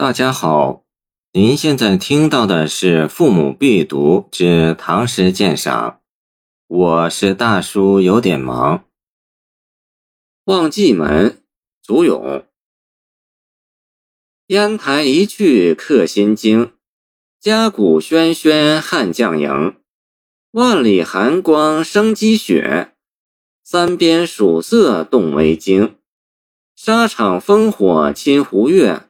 大家好，您现在听到的是《父母必读之唐诗鉴赏》，我是大叔，有点忙。望蓟门，祖咏。烟台一去客心惊，嘉鼓喧喧汉将营。万里寒光生积雪，三边曙色动微惊。沙场烽火侵胡月。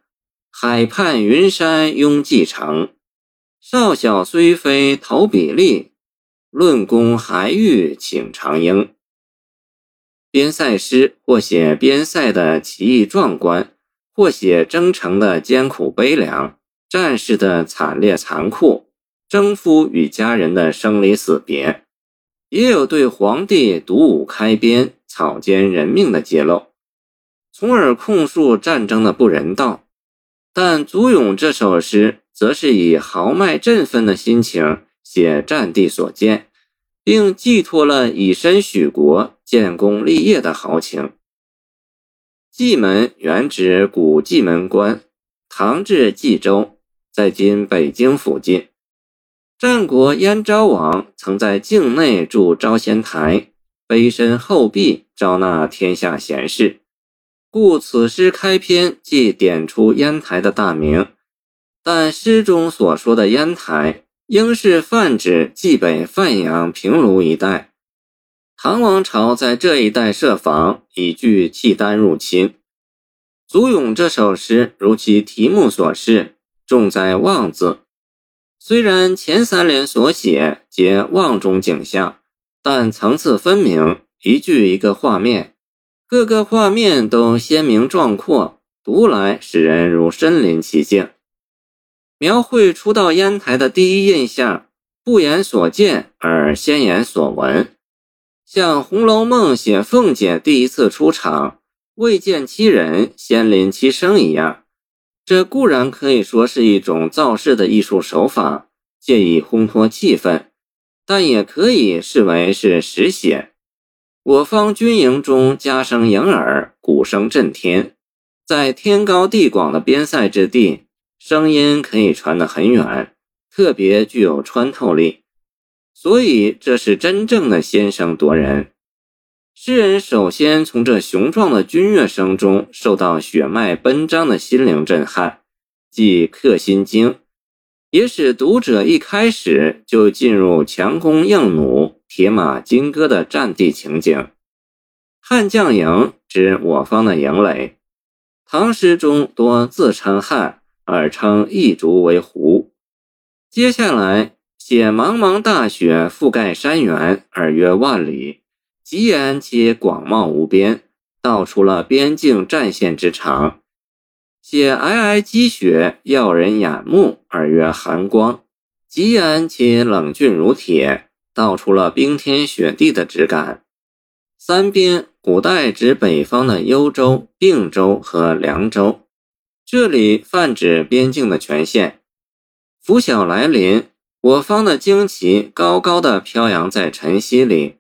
海畔云山拥蓟城，少小虽非投笔吏，论功还欲请长缨。边塞诗或写边塞的奇异壮观，或写征程的艰苦悲凉，战士的惨烈残酷，征夫与家人的生离死别，也有对皇帝独舞开边、草菅人命的揭露，从而控诉战争的不人道。但祖咏这首诗，则是以豪迈振奋的心情写战地所见，并寄托了以身许国、建功立业的豪情。蓟门原指古蓟门关，唐至冀州，在今北京附近。战国燕昭王曾在境内筑招贤台，卑身厚壁，招纳天下贤士。故此诗开篇即点出烟台的大名，但诗中所说的烟台，应是泛指冀北范阳平卢一带。唐王朝在这一带设防，以拒契丹入侵。祖咏这首诗如其题目所示，重在“望”字。虽然前三联所写皆望中景象，但层次分明，一句一个画面。各个画面都鲜明壮阔，读来使人如身临其境。描绘初到烟台的第一印象，不言所见而先言所闻，像《红楼梦》写凤姐第一次出场，未见其人先临其声一样。这固然可以说是一种造势的艺术手法，借以烘托气氛，但也可以视为是实写。我方军营中家声盈耳，鼓声震天，在天高地广的边塞之地，声音可以传得很远，特别具有穿透力。所以这是真正的先声夺人。诗人首先从这雄壮的军乐声中受到血脉奔张的心灵震撼，即刻心惊，也使读者一开始就进入强弓硬弩。铁马金戈的战地情景，汉将营指我方的营垒。唐诗中多自称汉，而称异族为胡。接下来写茫茫大雪覆盖山原，而约万里，极言其广袤无边，道出了边境战线之长。写皑皑积雪耀人眼目，而曰寒光，极言其冷峻如铁。道出了冰天雪地的质感。三边古代指北方的幽州、并州和凉州，这里泛指边境的全线。拂晓来临，我方的旌旗高高的飘扬在晨曦里，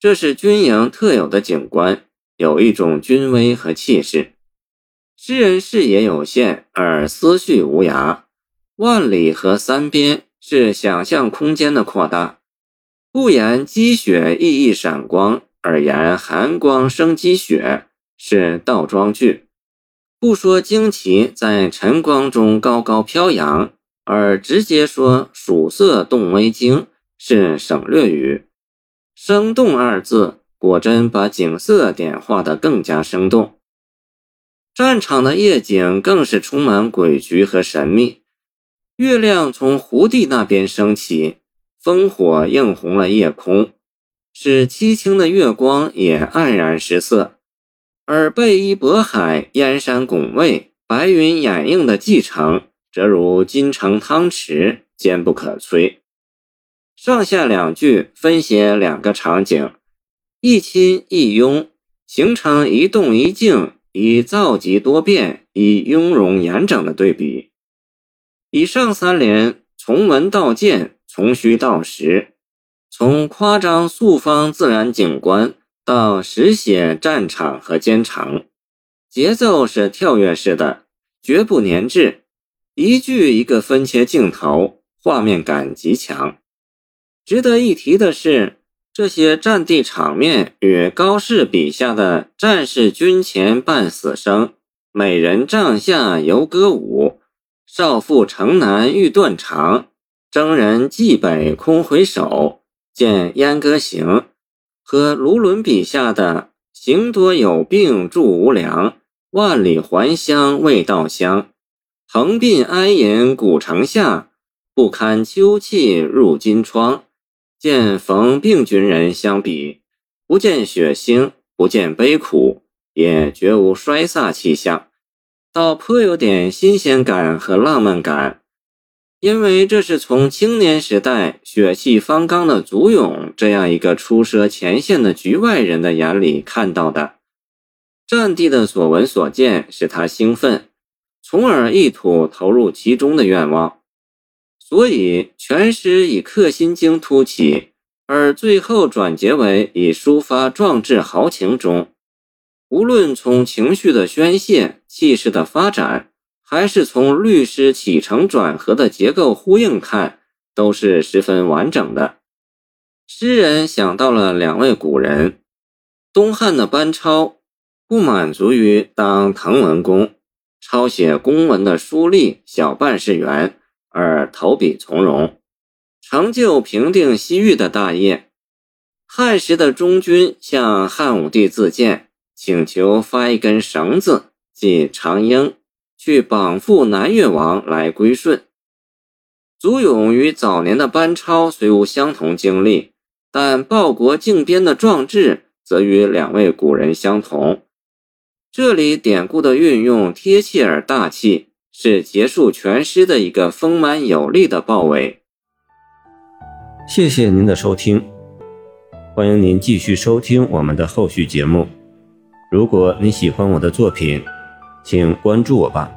这是军营特有的景观，有一种军威和气势。诗人视野有限，而思绪无涯。万里和三边是想象空间的扩大。不言积雪熠熠闪光，而言寒光生积雪，是倒装句。不说旌旗在晨光中高高飘扬，而直接说曙色动微惊，是省略语。生动二字果真把景色点画得更加生动。战场的夜景更是充满诡谲和神秘。月亮从湖地那边升起。烽火映红了夜空，使凄清的月光也黯然失色。而背依渤海、燕山拱卫、白云掩映的蓟城，则如金城汤池，坚不可摧。上下两句分写两个场景，一亲一拥，形成一动一静、以造极多变、以雍容严整的对比。以上三联从文到见。从虚到实，从夸张素方自然景观到实写战场和坚长，节奏是跳跃式的，绝不粘滞，一句一个分切镜头，画面感极强。值得一提的是，这些战地场面与高适笔下的“战士军前半死生，美人帐下犹歌舞，少妇城南欲断肠，征人蓟北空回首，见燕歌行”和卢纶笔下的“行多有病住无良，万里还乡未到乡，横鬓哀吟古城下，不堪秋气入金窗”。见逢病军人相比，不见血腥，不见悲苦，也绝无衰飒气象，倒颇有点新鲜感和浪漫感。因为这是从青年时代血气方刚的祖勇这样一个出涉前线的局外人的眼里看到的。战地的所闻所见使他兴奋，从而意图投入其中的愿望。所以全诗以克心经突起，而最后转结为以抒发壮志豪情中。无论从情绪的宣泄、气势的发展，还是从律诗起承转合的结构呼应看，都是十分完整的。诗人想到了两位古人，东汉的班超不满足于当滕文公，抄写公文的书吏、小办事员。而投笔从戎，成就平定西域的大业。汉时的中军向汉武帝自荐，请求发一根绳子，即长缨，去绑缚南越王来归顺。祖勇与早年的班超虽无相同经历，但报国靖边的壮志则与两位古人相同。这里典故的运用贴切而大气。是结束全诗的一个丰满有力的报尾。谢谢您的收听，欢迎您继续收听我们的后续节目。如果你喜欢我的作品，请关注我吧。